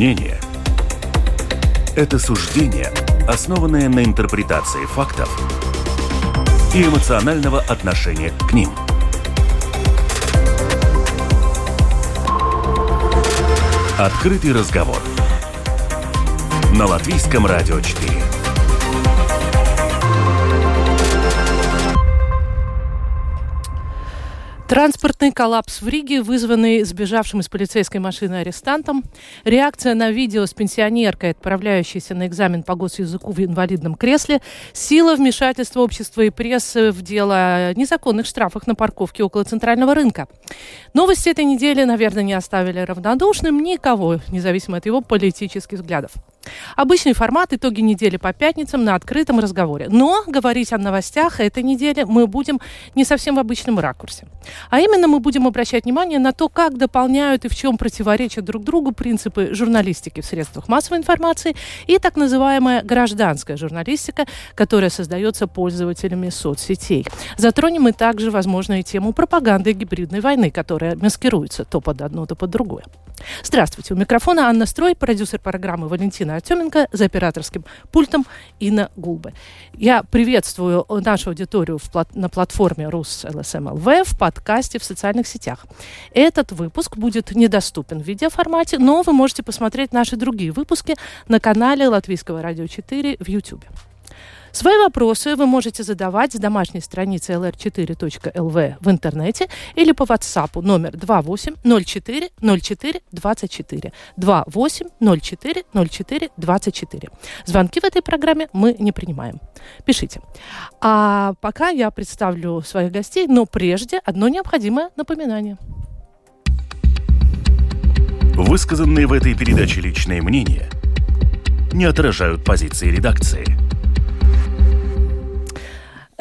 Мнение – это суждение, основанное на интерпретации фактов и эмоционального отношения к ним. Открытый разговор на Латвийском радио 4. Транспортный коллапс в Риге, вызванный сбежавшим из полицейской машины арестантом. Реакция на видео с пенсионеркой, отправляющейся на экзамен по госязыку в инвалидном кресле. Сила вмешательства общества и прессы в дело о незаконных штрафах на парковке около центрального рынка. Новости этой недели, наверное, не оставили равнодушным никого, независимо от его политических взглядов. Обычный формат «Итоги недели по пятницам» на открытом разговоре. Но говорить о новостях этой недели мы будем не совсем в обычном ракурсе. А именно мы будем обращать внимание на то, как дополняют и в чем противоречат друг другу принципы журналистики в средствах массовой информации и так называемая гражданская журналистика, которая создается пользователями соцсетей. Затронем мы также, возможно, и тему пропаганды гибридной войны, которая маскируется то под одно, то под другое. Здравствуйте. У микрофона Анна Строй, продюсер программы Валентина Артеменко, за операторским пультом Инна Гулбы. Я приветствую нашу аудиторию в плат на платформе Рус ЛСМЛВ в подкасте в социальных сетях. Этот выпуск будет недоступен в видеоформате, но вы можете посмотреть наши другие выпуски на канале Латвийского радио 4 в YouTube. Свои вопросы вы можете задавать с домашней страницы lr4.lv в интернете или по WhatsApp номер 2804 04 24 2804 04 24. Звонки в этой программе мы не принимаем. Пишите. А пока я представлю своих гостей, но прежде одно необходимое напоминание. Высказанные в этой передаче личные мнения не отражают позиции редакции –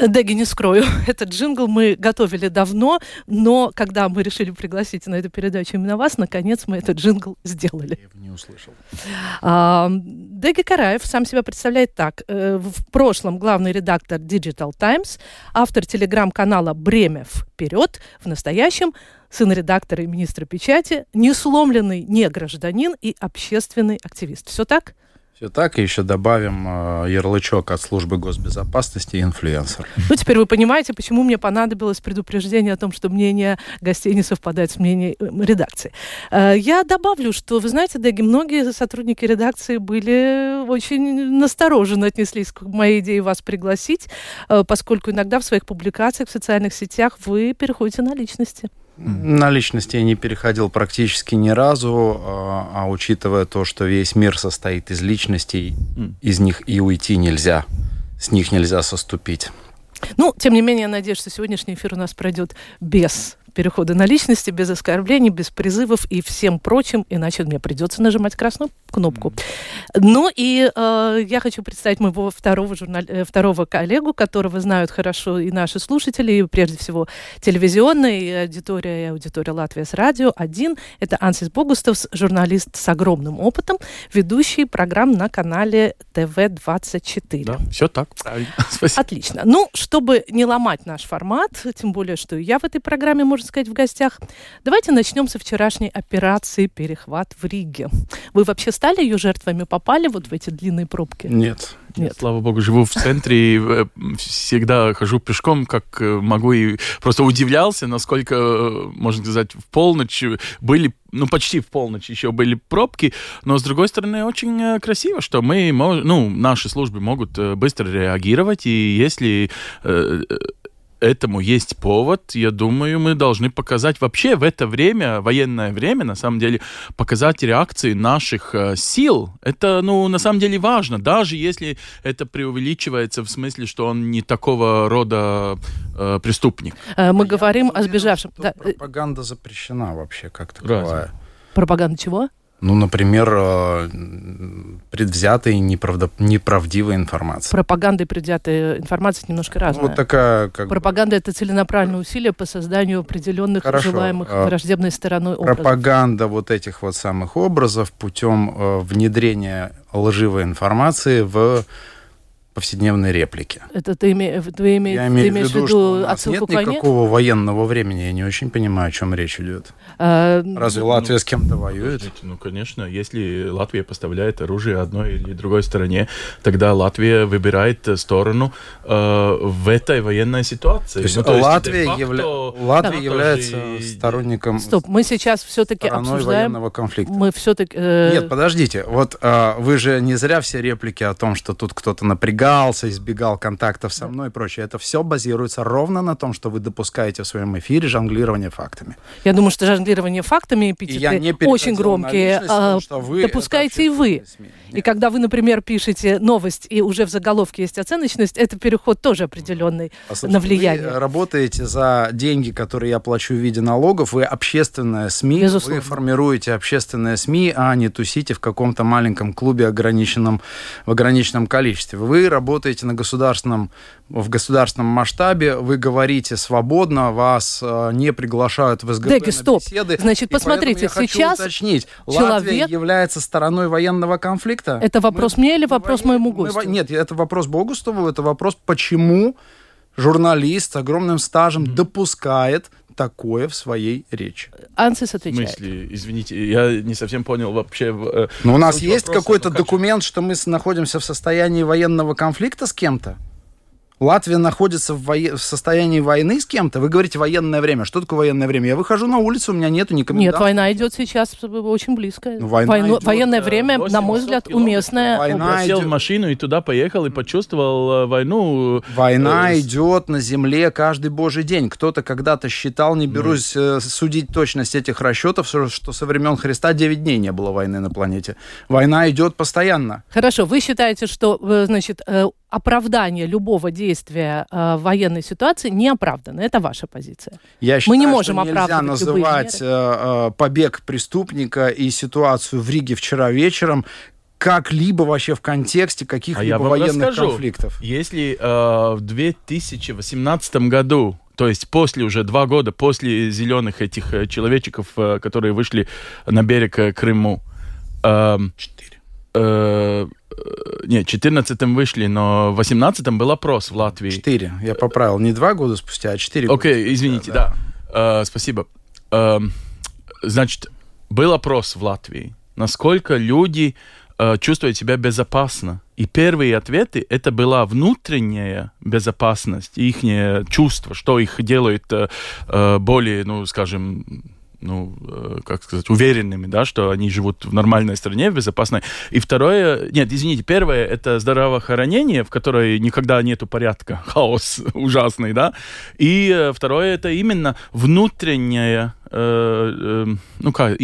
Деги, не скрою, этот джингл мы готовили давно, но когда мы решили пригласить на эту передачу именно вас, наконец мы этот джингл сделали. Я его не услышал. А, Деги Караев сам себя представляет так. Э, в прошлом главный редактор Digital Times, автор телеграм-канала «Бремя вперед», в настоящем сын редактора и министра печати, несломленный не гражданин и общественный активист. Все так? Все так, и еще добавим э, ярлычок от службы госбезопасности инфлюенсер. Ну, теперь вы понимаете, почему мне понадобилось предупреждение о том, что мнение гостей не совпадает с мнением э, редакции. Э, я добавлю, что, вы знаете, Деги, многие сотрудники редакции были очень настороженно отнеслись к моей идее вас пригласить, поскольку иногда в своих публикациях в социальных сетях вы переходите на личности. На личности я не переходил практически ни разу, а, а учитывая то, что весь мир состоит из личностей, из них и уйти нельзя, с них нельзя соступить. Ну, тем не менее, я надеюсь, что сегодняшний эфир у нас пройдет без перехода на личности, без оскорблений, без призывов и всем прочим, иначе мне придется нажимать красную кнопку. Ну и э, я хочу представить моего второго, журнал... Э, второго коллегу, которого знают хорошо и наши слушатели, и прежде всего телевизионная и аудитория, и аудитория Латвия с радио. Один — это Ансис Богустовс, журналист с огромным опытом, ведущий программ на канале ТВ-24. Да, все так, правильно. Спасибо. Отлично. Ну, чтобы не ломать наш формат, тем более, что я в этой программе, можно сказать, в гостях, давайте начнем со вчерашней операции «Перехват в Риге». Вы вообще стали ее жертвами, попали вот в эти длинные пробки? Нет. Нет. Слава богу, живу в центре и э, всегда хожу пешком, как э, могу, и просто удивлялся, насколько, э, можно сказать, в полночь были ну, почти в полночь еще были пробки, но, с другой стороны, очень красиво, что мы, ну, наши службы могут быстро реагировать, и если этому есть повод. Я думаю, мы должны показать вообще в это время, военное время, на самом деле, показать реакции наших э, сил. Это, ну, на самом деле важно, даже если это преувеличивается в смысле, что он не такого рода э, преступник. Э, мы говорим о сбежавшем. Да. Пропаганда запрещена вообще как таковая. Разве? Пропаганда чего? Ну, например, э, предвзятой, неправда... неправдивой информации. Пропаганда и предвзятая информация немножко разные. Вот такая... Как Пропаганда — это целенаправленное усилие по созданию определенных Хорошо. желаемых а, враждебной стороной образов. Пропаганда вот этих вот самых образов путем э, внедрения лживой информации в повседневной реплики. Это ты, име, ты, име, я ты имею имеешь в виду, что отсылку нет войне? никакого военного времени. Я не очень понимаю, о чем речь идет. А, Разве Латвия с кем-то воюет? Подождите, Ну, конечно, если Латвия поставляет оружие одной или другой стороне, тогда Латвия выбирает э, сторону э, в этой военной ситуации. То есть Ну, то есть, Латвия, де-факто, явля- Латвия да, является и- сторонником Стоп, мы сейчас все-таки обсуждаем... военного конфликта. Мы все-таки... э, Нет, подождите. Вот а, вы же не зря все реплики о том, что тут кто-то напрягался, избегал контактов со мной и прочее. Это все базируется ровно на том, что вы допускаете в своем эфире жонглирование фактами. Я думаю, что жонглирование фактами эпитеты очень громкие. а, вы допускаете и вы. общественные. И когда вы, например, пишете новость, и уже в заголовке есть оценочность, это переход тоже определенный Послушайте, на влияние. Вы работаете за деньги, которые я плачу в виде налогов. Вы общественная СМИ. Безусловно. Вы формируете общественное СМИ, а не тусите в каком-то маленьком клубе ограниченном, в ограниченном количестве. Вы работаете на государственном, в государственном масштабе. Вы говорите свободно, вас э, не приглашают в СГБ Деги, на стоп. беседы. Значит, посмотрите, я хочу сейчас уточнить. Латвия человек- является стороной военного конфликта? Это вопрос мне или вопрос мы- моему мы гостю? во- Нет, это вопрос Богустову, это вопрос, почему журналист с огромным стажем допускает такое в своей речи. Ансис В отвечает. смысле, извините, я не совсем понял вообще. э, Но у нас есть какой-то Ну, документ, что мы находимся в состоянии военного конфликта с кем-то? Латвия находится в, вое- в состоянии войны с кем-то? Вы говорите военное время. Что такое военное время? Я выхожу на улицу, у меня нету ни Нет, война идет сейчас очень близко. Ну, война Войну- идет, военное э, время, на 800 мой взгляд, километров. уместное. Война Я сел в машину и туда поехал и почувствовал э, войну. Война Э, идет на земле каждый божий день. Кто-то когда-то считал, не берусь э, судить точность этих расчетов, что со времен Христа 9 дней не было войны на планете. Война идет постоянно. Хорошо, вы считаете, что, э, значит, э, оправдание любого действия э, в военной ситуации не оправдано. Это ваша позиция. Я считаю, не можем что нельзя называть э, э, побег преступника и ситуацию в Риге вчера вечером как-либо вообще в контексте А каких-либо вам военных расскажу. конфликтов. Если э, в 2018 году, то есть после уже два года после зеленых этих э, человечков, которые вышли на берег Крыму, эм. Э, э, нет, в 14 вышли, но в 18 был опрос в Латвии. Четыре. Я поправил. Не два года спустя, а четыре года. Окей, спустя, извините, да. Э, спасибо. Эм, значит, был опрос в Латвии, насколько люди э, чувствуют себя безопасно. И первые ответы это была внутренняя безопасность, их чувство, что их делает э, э, более, ну, скажем, ну, э, как сказать, уверенными, да, что они живут в нормальной стране, в безопасной. И второе, нет, извините, первое, это здравоохранение, в которой никогда нету порядка, хаос ужасный, да. И э, второе, это именно внутренняя, э, э, ну как,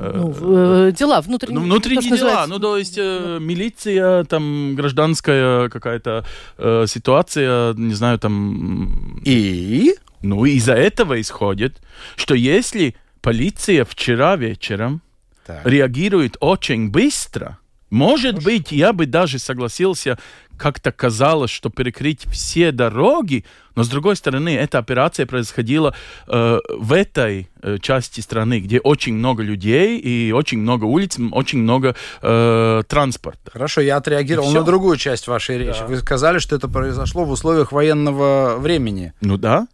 э, Ну, дела, внутренние, ну, внутренние то, дела, называется- ну, то есть э, милиция, там, гражданская какая-то э, ситуация, не знаю, там, И ну, из-за этого исходит, что если полиция вчера вечером Так. реагирует очень быстро, может быть, я бы даже согласился, как-то казалось, что перекрыть все дороги, но с другой стороны, эта операция происходила э, в этой э, части страны, где очень много людей и очень много улиц, очень много э, транспорта. Хорошо, я отреагировал на другую часть вашей речи. Да. Вы сказали, что это произошло в условиях военного времени. Ну да.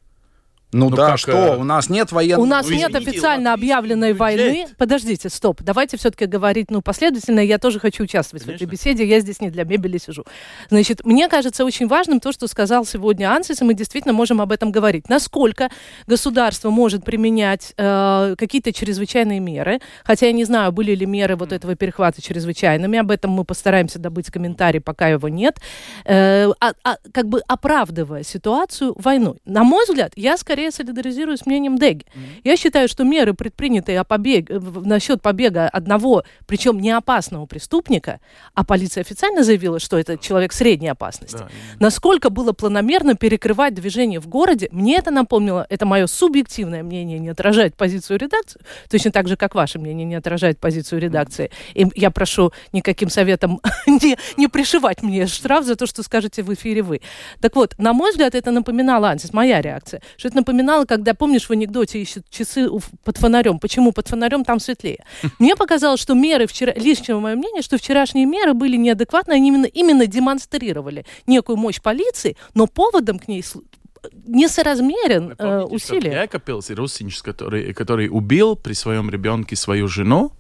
Ну, Ну, да, как, что? э, У нас нет военного... У нас Ну, нет извините, официально объявленной бюджет. войны. Подождите, стоп. Давайте все-таки говорить ну, последовательно. Я тоже хочу участвовать в этой Конечно. беседе. Я здесь не для мебели сижу. Значит, мне кажется очень важным то, что сказал сегодня Ансис, и мы действительно можем об этом говорить. Насколько государство может применять э, какие-то чрезвычайные меры. Хотя я не знаю, были ли меры вот этого перехвата чрезвычайными. Об этом мы постараемся добыть комментарий, пока его нет. Э, а- а- как бы оправдывая ситуацию войной. На мой взгляд, я скорее солидаризируюсь с мнением Деги. Я считаю, что меры, предпринятые о побег... в- насчет побега одного, причем не опасного преступника, а полиция официально заявила, что это человек средней опасности, Да, насколько было планомерно перекрывать движение в городе, мне это напомнило, это мое субъективное мнение, не отражает позицию редакции, точно так же, как ваше мнение не отражает позицию редакции. И я прошу никаким советом не, не пришивать мне штраф за то, что скажете в эфире вы. Так вот, на мой взгляд, это напоминало, Ансис, моя реакция, что это напоминало напоминало, когда, помнишь, в анекдоте ищут часы под фонарем. Почему под фонарем там светлее? Мне показалось, что меры вчера, личного мое мнение, что вчерашние меры были неадекватны, они именно, именно демонстрировали некую мощь полиции, но поводом к ней несоразмерен э, усилия. Якобс Русинч, который, который убил при своем ребенке свою жену,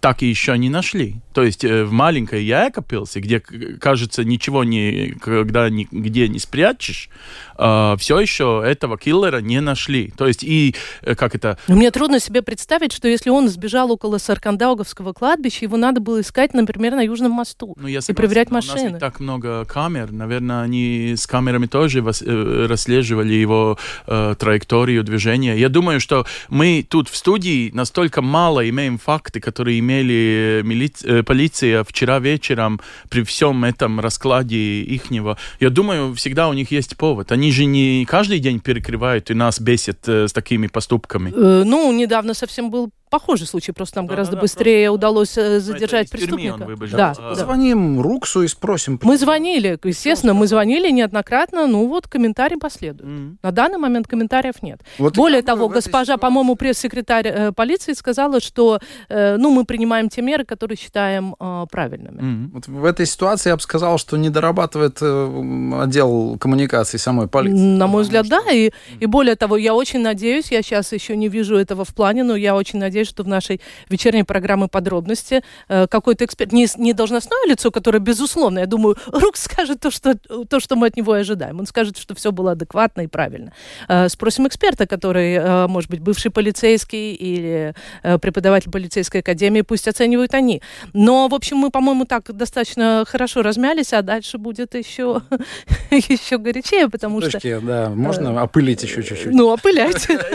так и еще не нашли. То есть э, в маленькой Якопилсе, где, кажется, ничего не, когда нигде не спрячешь, э, все еще этого киллера не нашли. То есть и э, как это... Но мне трудно себе представить, что если он сбежал около Саркандауговского кладбища, его надо было искать, например, на Южном мосту ну, я согласен, и проверять машины. У нас не так много камер. Наверное, они с камерами тоже расслеживали его э, траекторию движения. Я думаю, что мы тут в студии настолько мало имеем факты, которые имели милиция полиция вчера вечером при всем этом раскладе ихнего, я думаю, всегда у них есть повод. Они же не каждый день перекрывают и нас бесят э, с такими поступками. Э, ну, недавно совсем был похожий случай, просто там да, гораздо да, быстрее просто... удалось э, задержать преступника. Да, да. Звоним Руксу и спросим. Мы звонили, естественно, мы звонили неоднократно, ну вот комментарий последует. Mm-hmm. На данный момент комментариев нет. Вот Более того, госпожа, по-моему, пресс-секретарь э, полиции сказала, что э, ну мы принимаем те меры, которые считаем э, правильными. Mm-hmm. Вот в этой ситуации я бы сказал, что не дорабатывает э, отдел коммуникации самой полиции. На мой взгляд, что... да. И, и более того, я очень надеюсь, я сейчас еще не вижу этого в плане, но я очень надеюсь, надеюсь, что в нашей вечерней программе подробности э, какой-то эксперт, не, не должностное лицо, которое, безусловно, я думаю, Рук скажет то что, то, что мы от него и ожидаем. Он скажет, что все было адекватно и правильно. Э, спросим эксперта, который, э, может быть, бывший полицейский или преподаватель полицейской академии, пусть оценивают они. Но, в общем, мы, по-моему, так достаточно хорошо размялись, а дальше будет еще, еще горячее, потому Слушайте, что... да, можно опылить еще чуть-чуть? Ну, опыляйте.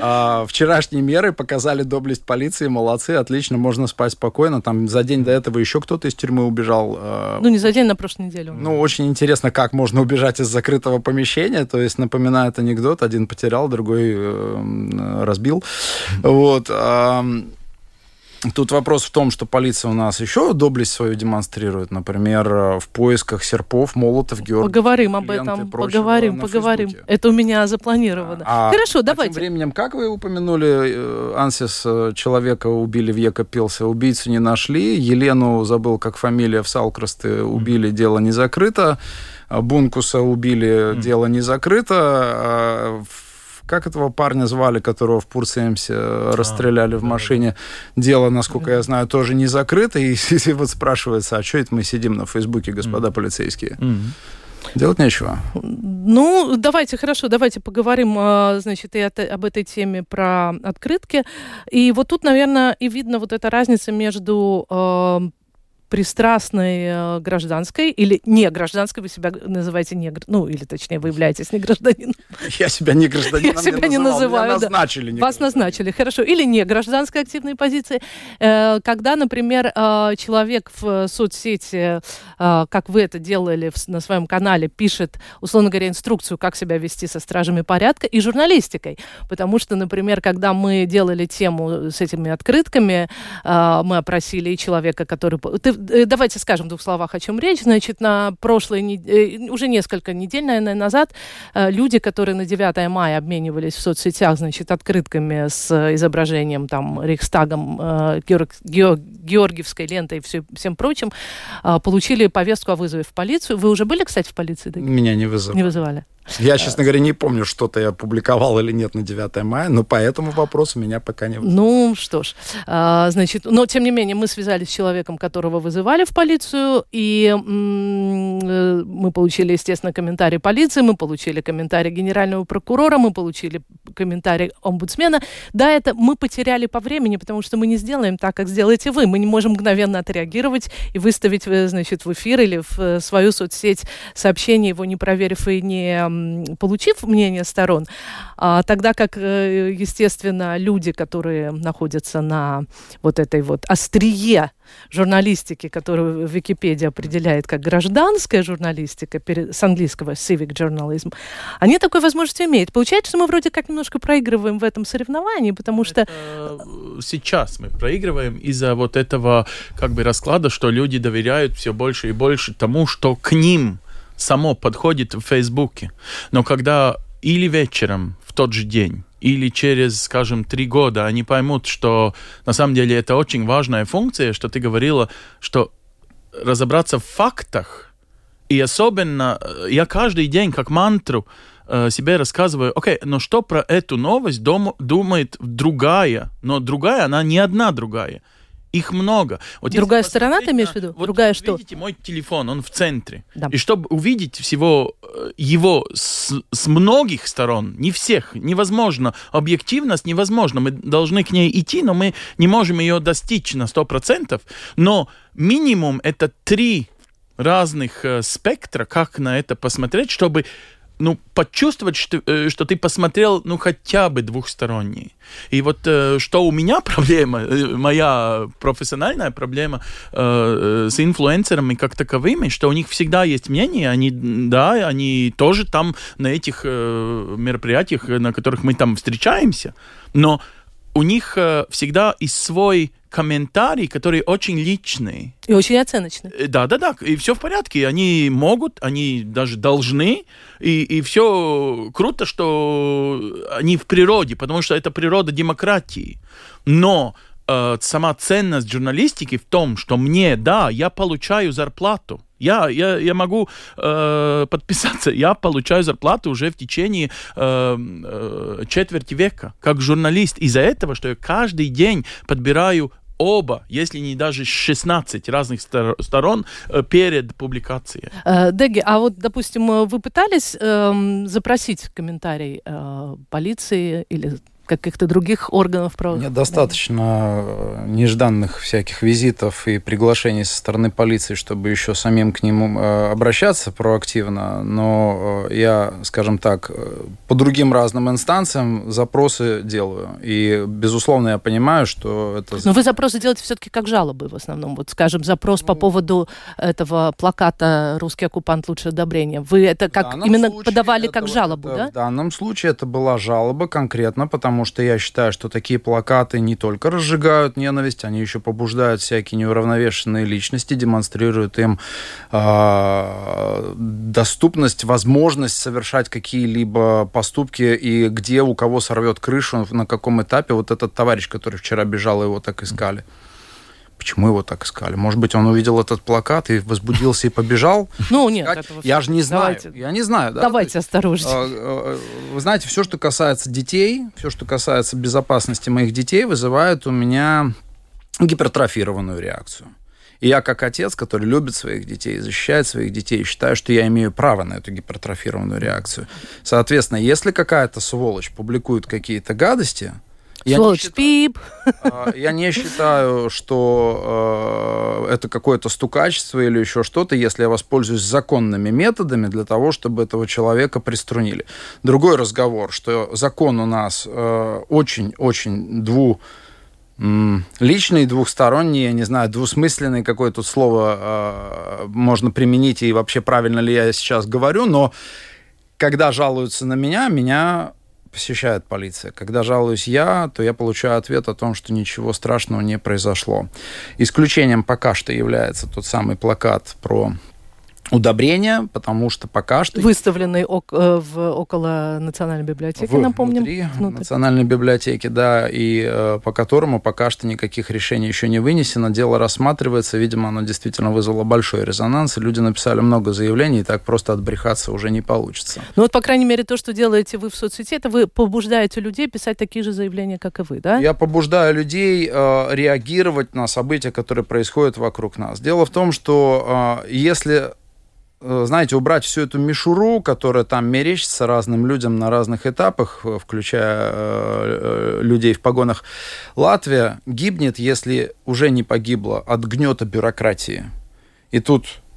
А, вчерашние меры показали показали доблесть полиции, молодцы, отлично, можно спать спокойно. Там за день до этого еще кто-то из тюрьмы убежал. Э, ну, не за день, на прошлой неделе. Ну, очень интересно, как можно убежать из закрытого помещения. То есть, напоминает анекдот, один потерял, другой э, разбил. Вот. Тут вопрос в том, что полиция у нас еще доблесть свою демонстрирует, например, э, в поисках серпов, молотов, георгий. Поговорим об этом, поговорим, поговорим. Это у меня запланировано. А, Хорошо, давайте. А тем временем, как вы упомянули, э, Ансис, э, человека убили в Екопилсе, убийцу не нашли, Елену, забыл, как фамилия, в Салкрасты убили, дело не закрыто, Бункуса убили, дело не закрыто, а как этого парня звали, которого в Пурсемсе а, расстреляли в машине? Дело, насколько я знаю, тоже не закрыто. И, и вот спрашивается, а что это мы сидим на Фейсбуке, господа полицейские? Делать нечего. Ну, давайте, хорошо, давайте поговорим, а, значит, и об этой теме про открытки. И вот тут, наверное, и видно вот эта разница между а, пристрастной э, гражданской или не гражданской, вы себя называете не, ну, или точнее, вы являетесь не гражданином. Я себя не гражданином Я себя не называю. Меня назначили. Вас назначили, хорошо. Или не гражданской активной позиции. Э, когда, например, э, человек в соцсети, как вы это делали на своем канале, пишет, условно говоря, инструкцию, как себя вести со стражами порядка и журналистикой. Потому что, например, когда мы делали тему с этими открытками, мы опросили и человека, который... Ты давайте скажем в двух словах, о чем речь. Значит, на прошлой, э, уже несколько недель, наверное, назад э, люди, которые на 9 мая обменивались в соцсетях, значит, открытками с изображением там Рейхстагом, Георг, Георгиевской лентой и все, всем прочим, получили повестку о вызове в полицию. Вы уже были, кстати, в полиции? Меня не вызывали. Не вызывали. Я, честно говоря, не помню, что-то я публиковал или нет на 9 мая, но по этому вопросу меня пока не. Ну, что ж, а, значит, но тем не менее мы связались с человеком, которого вызывали в полицию, и э, мы получили, естественно, комментарий полиции, мы получили комментарий генерального прокурора, мы получили комментарий омбудсмена. Да, это мы потеряли по времени, потому что мы не сделаем так, как сделаете вы. Мы не можем мгновенно отреагировать и выставить, э, значит, в эфир или в э, свою соцсеть сообщение, его не проверив и не получив мнение сторон, а, тогда как, э, естественно, люди, которые находятся на вот этой вот острие журналистики, которую Википедия определяет как гражданская журналистика, с английского civic journalism, они такой возможности имеют. Получается, что мы вроде как немножко проигрываем в этом соревновании, потому что... Это сейчас мы проигрываем из-за вот этого как бы расклада, что люди доверяют все больше и больше тому, что к ним само подходит в Фейсбуке. Но когда или вечером в тот же день, или через, скажем, три года они поймут, что на самом деле это очень важная функция, что ты говорила, что разобраться в фактах, и особенно я каждый день как мантру э, себе рассказываю, окей, но что про эту новость дом, думает другая, но другая, она не одна другая. Их много. Вот Другая сторона, ты имеешь в виду? Вот Другая что? Видите, мой телефон, он в центре. Да. И чтобы увидеть всего э, его с, с многих сторон, не всех, невозможно. Объективность невозможно. Мы должны к ней идти, но мы не можем ее достичь на 100%. Но минимум это три разных э, спектра, как на это посмотреть, чтобы ну, почувствовать, что, э, что ты посмотрел, ну, хотя бы двухсторонний. И вот э, что у меня проблема, э, моя профессиональная проблема с инфлюенсерами как таковыми, что у них всегда есть мнение, они, да, они тоже там на этих мероприятиях, на которых мы там встречаемся, но у них всегда и свой комментарий, который очень личный. И очень оценочный. Да, да, да, и все в порядке. Они могут, они даже должны, и, и все круто, что они в природе, потому что это природа демократии. Но э, сама ценность журналистики в том, что мне, да, я получаю зарплату. Я, я, я могу э, подписаться. Я получаю зарплату уже в течение э, э, четверти века как журналист. Из-за этого, что я каждый день подбираю оба, если не даже 16 разных сторон э, перед публикацией. Э, Деги, а вот, допустим, вы пытались э, запросить комментарий э, полиции или каких-то других органов правоохранения? достаточно э, нежданных всяких визитов и приглашений со стороны полиции, чтобы еще самим к ним э, обращаться проактивно. Но э, я, скажем так, по другим разным инстанциям запросы делаю. И, безусловно, я понимаю, что это... Но вы запросы делаете все-таки как жалобы в основном. Вот, скажем, запрос по ну. поводу этого плаката «Русский оккупант лучше одобрения». Вы это как именно подавали как жалобу, это, да? В данном случае это была жалоба конкретно, потому потому что я считаю, что такие плакаты не только разжигают ненависть, они еще побуждают всякие неуравновешенные личности, демонстрируют им э, доступность, возможность совершать какие-либо поступки и где у кого сорвет крышу, на каком этапе. Вот этот товарищ, который вчера бежал, его так искали. Почему его так искали? Может быть, он увидел этот плакат и возбудился и побежал? Ну, нет. Этого... Я же не знаю. Давайте, я не знаю. Да? Давайте осторожнее. А, а, вы знаете, все, что касается детей, все, что касается безопасности моих детей, вызывает у меня гипертрофированную реакцию. И я как отец, который любит своих детей, защищает своих детей, считаю, что я имею право на эту гипертрофированную реакцию. Соответственно, если какая-то сволочь публикует какие-то гадости, я считаю, пип. А, я не считаю, что э, это какое-то стукачество или еще что-то, если я воспользуюсь законными методами для того, чтобы этого человека приструнили. Другой разговор, что закон у нас очень-очень э, дву личный, двухсторонний, я не знаю, двусмысленный, какое тут слово э, можно применить и вообще правильно ли я сейчас говорю, но когда жалуются на меня, меня посещает полиция. Когда жалуюсь я, то я получаю ответ о том, что ничего страшного не произошло. Исключением пока что является тот самый плакат про удобрения, потому что пока что... Выставленный ок- э, в, около Национальной библиотеки, в, напомним. Внутри, внутри Национальной библиотеки, да, и э, по которому пока что никаких решений еще не вынесено. Дело рассматривается, видимо, оно действительно вызвало большой резонанс, и люди написали много заявлений, и так просто отбрехаться уже не получится. Ну вот, по крайней мере, то, что делаете вы в соцсети, это вы побуждаете людей писать такие же заявления, как и вы, да? Я побуждаю людей э, реагировать на события, которые происходят вокруг нас. Дело в том, что э, если знаете, убрать всю эту мишуру, которая там мерещится разным людям на разных этапах, э, включая э, людей в погонах, Латвия гибнет, если уже не погибла от гнета бюрократии. И тут Э,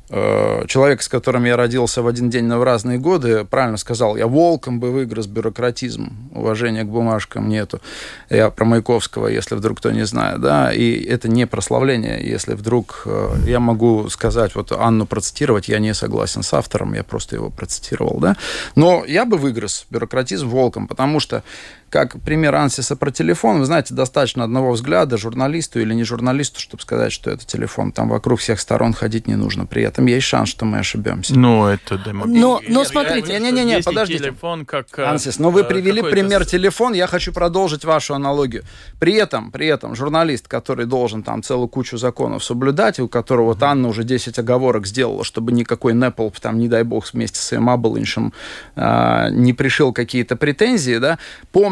человек, с которым я родился в один день, но в разные годы, правильно сказал, я волком бы выгрыз бюрократизм, уважения к бумажкам нету. Я про Маяковского, если вдруг кто не знает, да, и это не прославление, если вдруг э, я могу сказать, вот Анну процитировать, я не согласен с автором, я просто его процитировал, да, но я бы выгрыз бюрократизм волком, потому что как пример Ансиса про телефон, вы знаете, достаточно одного взгляда журналисту или не журналисту, чтобы сказать, что это телефон. Там вокруг всех сторон ходить не нужно. При этом есть шанс, что мы ошибемся. Ну, это демагогия. Но, но смотрите. Не-не-не, подождите. телефон как... э, Ансис, но вы э, привели пример телефон, я хочу продолжить вашу аналогию. При этом, при этом журналист, который должен там целую кучу законов соблюдать, и у которого вот Анна уже 10 оговорок сделала, чтобы никакой Apple, там, не дай бог, вместе с своим Абелиншем а, не пришил какие-то претензии, да,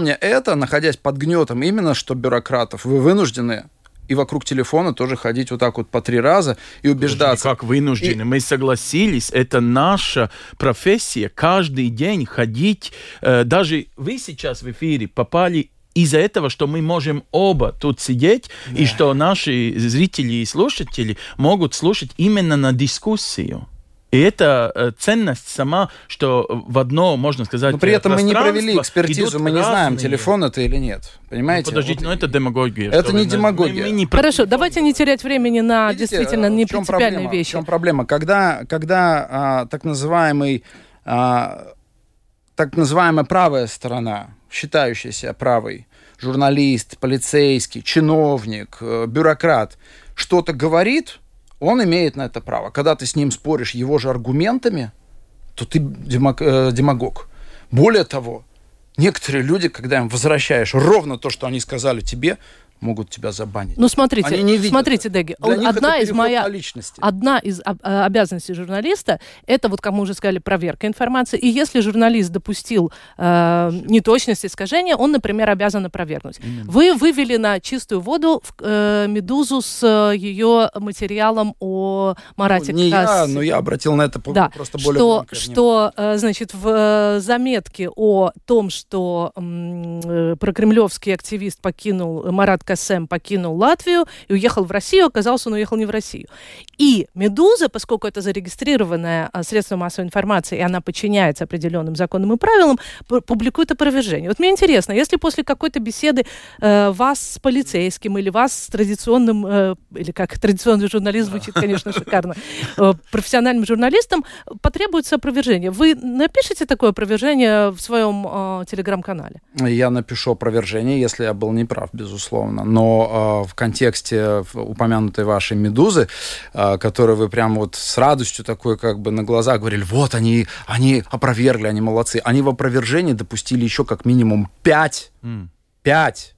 помня это, находясь под гнетом именно что бюрократов, вы вынуждены и вокруг телефона тоже ходить вот так вот по три раза и убеждаться. Как вынуждены. Мы согласились, это наша профессия, каждый день ходить. э, даже вы сейчас в эфире попали из-за этого, что мы можем оба тут сидеть, и что наши зрители и слушатели могут слушать именно на дискуссию. И это э, ценность сама, что в одно, можно сказать, Но при этом мы не провели экспертизу, мы не знаем, разные. телефон это или нет. Ну, Понимаете? подождите, Вот но это демагогия. Это не вы- демагогия. мы- мы не Хорошо, давайте не терять времени на Видите, действительно э, не в чем принципиальные проблема? вещи. В чем проблема? Когда, когда а, так называемый а, так называемая правая сторона, считающая себя правой, журналист, полицейский, чиновник, э, бюрократ, что-то говорит, он имеет на это право. Когда ты с ним споришь его же аргументами, то ты э, демагог. Более того, некоторые люди, когда им возвращаешь ровно то, что они сказали тебе, могут тебя забанить. Ну, смотрите, Они не видят смотрите. Деги, одна из моя, личности. одна из э, обязанностей журналиста это вот, как мы уже сказали, проверка информации. И если журналист допустил э, неточности, искажения, он, например, обязан опровергнуть. Вы вывели на чистую воду в, э, Медузу с э, ее материалом о Марате Ну, не я, Кас- но я обратил на это Да, просто более что, что э, значит, в э, заметке о том, что э, прокремлевский активист покинул, э, Марат Касем покинул Латвию и уехал в Россию, оказался он уехал не в Россию. И «Медуза», поскольку это зарегистрированное а, средство массовой информации, и она подчиняется определенным законам и правилам, публикует опровержение. Вот мне интересно, если после какой-то беседы э, вас с полицейским или вас с традиционным, э, или как традиционный журналист звучит, конечно, шикарно, э, профессиональным журналистом потребуется опровержение. Вы напишите такое опровержение в своем э, телеграм-канале? Я напишу опровержение, если я был неправ, безусловно. Но э, в контексте упомянутой вашей «Медузы», э, которую вы прям вот с радостью такой как бы на глазах говорили, вот они, они опровергли, они молодцы. Они в опровержении допустили еще как минимум пять, М. пять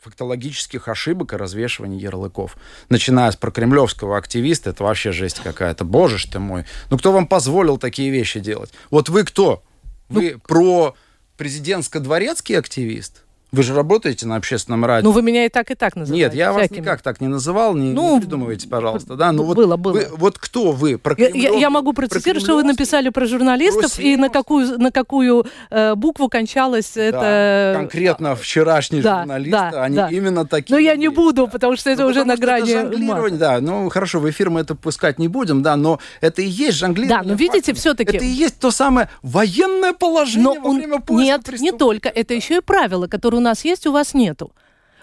фактологических ошибок и развешивания ярлыков. Начиная с прокремлевского активиста, это вообще жесть какая-то. Боже ж ты мой. Ну кто вам позволил такие вещи делать? Вот вы кто? Вы про президентско-дворецкий активист? Вы же работаете на общественном радио. Ну, вы меня и так, и так называете. Нет, я вас всякими. никак так не называл, не, Ну, не придумывайте, пожалуйста. Да, ну вот, было, было. вы- вот кто вы? Про Я, я- я могу процитировать, что вы написали про журналистов и на какую, на какую э, букву кончалось Да, это... конкретно вчерашние да, журналисты, да, они да. именно такие. Но я не буду, потому что это Ну, уже на грани это да, ну хорошо, в эфир мы это пускать не будем, да, но это и есть жонглирование. Да, но видите, все-таки- Это и есть то самое военное положение Но во он- время поиска нет, не только. Это еще и правила, которые у нас есть, у вас нету.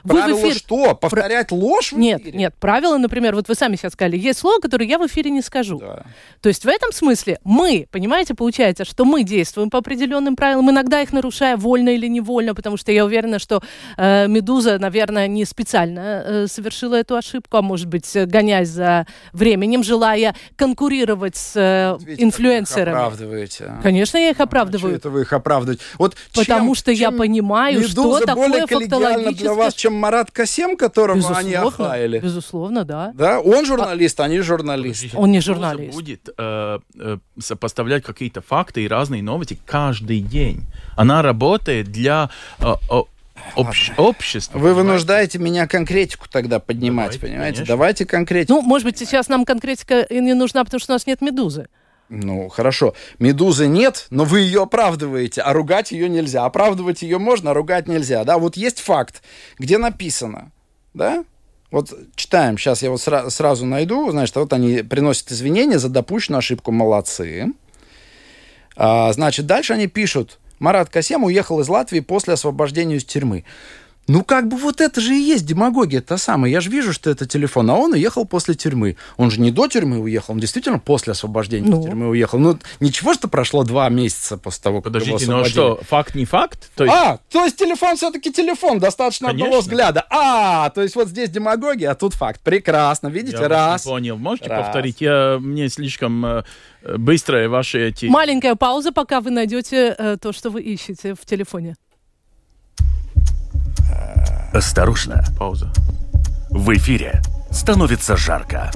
Вы в Правило эфир- что? Повторять ложь в Нет, эфире? нет, правила, например, вот вы сами сейчас сказали, есть слово, которое я в эфире не скажу. Да. То есть в этом смысле мы, понимаете, получается, что мы действуем по определенным правилам, иногда их нарушая вольно или невольно, потому что я уверена, что э, Медуза, наверное, не специально э, совершила эту ошибку, а может быть, гоняясь за временем, желая конкурировать с э, как вы их инфлюенсерами. оправдываете. а. Конечно, я их Чё оправдываю. это вы их оправдываете? Вот Потому чем- что я чем понимаю, что такое более коллегиальна для фактологическое- вас, чем Марат Касем, которого они Безусловно, охаяли. безусловно, да. Да, он журналист, они журналисты. Он не журналист. будет э, э, сопоставлять какие-то факты и разные новости каждый день. Она работает для э, общ- общества. Вы понимаете? вынуждаете меня конкретику тогда поднимать, Давайте, понимаете? конечно. Давайте конкретику. Ну, может быть, сейчас нам конкретика и не нужна, потому что у нас нет медузы. Ну, хорошо. Медузы нет, но вы ее оправдываете, а ругать ее нельзя. Оправдывать ее можно, а ругать нельзя. Да, вот есть факт, где написано, да? Вот читаем, сейчас я вот сра- сразу найду, значит, вот они приносят извинения за допущенную ошибку, молодцы. А, значит, дальше они пишут, Марат Касем уехал из Латвии после освобождения из тюрьмы. Ну, как бы вот это же и есть демагогия та самая. Я же вижу, что это телефон, а он уехал после тюрьмы. Он же не до тюрьмы уехал, он действительно после освобождения Ну. из тюрьмы уехал. Ну, ничего, что прошло два месяца после того, как его Подождите, ну освободили. что, факт не факт? То есть, А, то есть телефон все-таки телефон, достаточно одного Конечно. взгляда. А, то есть вот здесь демагогия, а тут факт. Прекрасно, видите, я раз. не понял. Можете Раз. повторить? Я, мне слишком э, быстрые ваши эти... Маленькая пауза, пока вы найдете э, то, что вы ищете в телефоне. Осторожно, Пауза. в эфире становится жарко.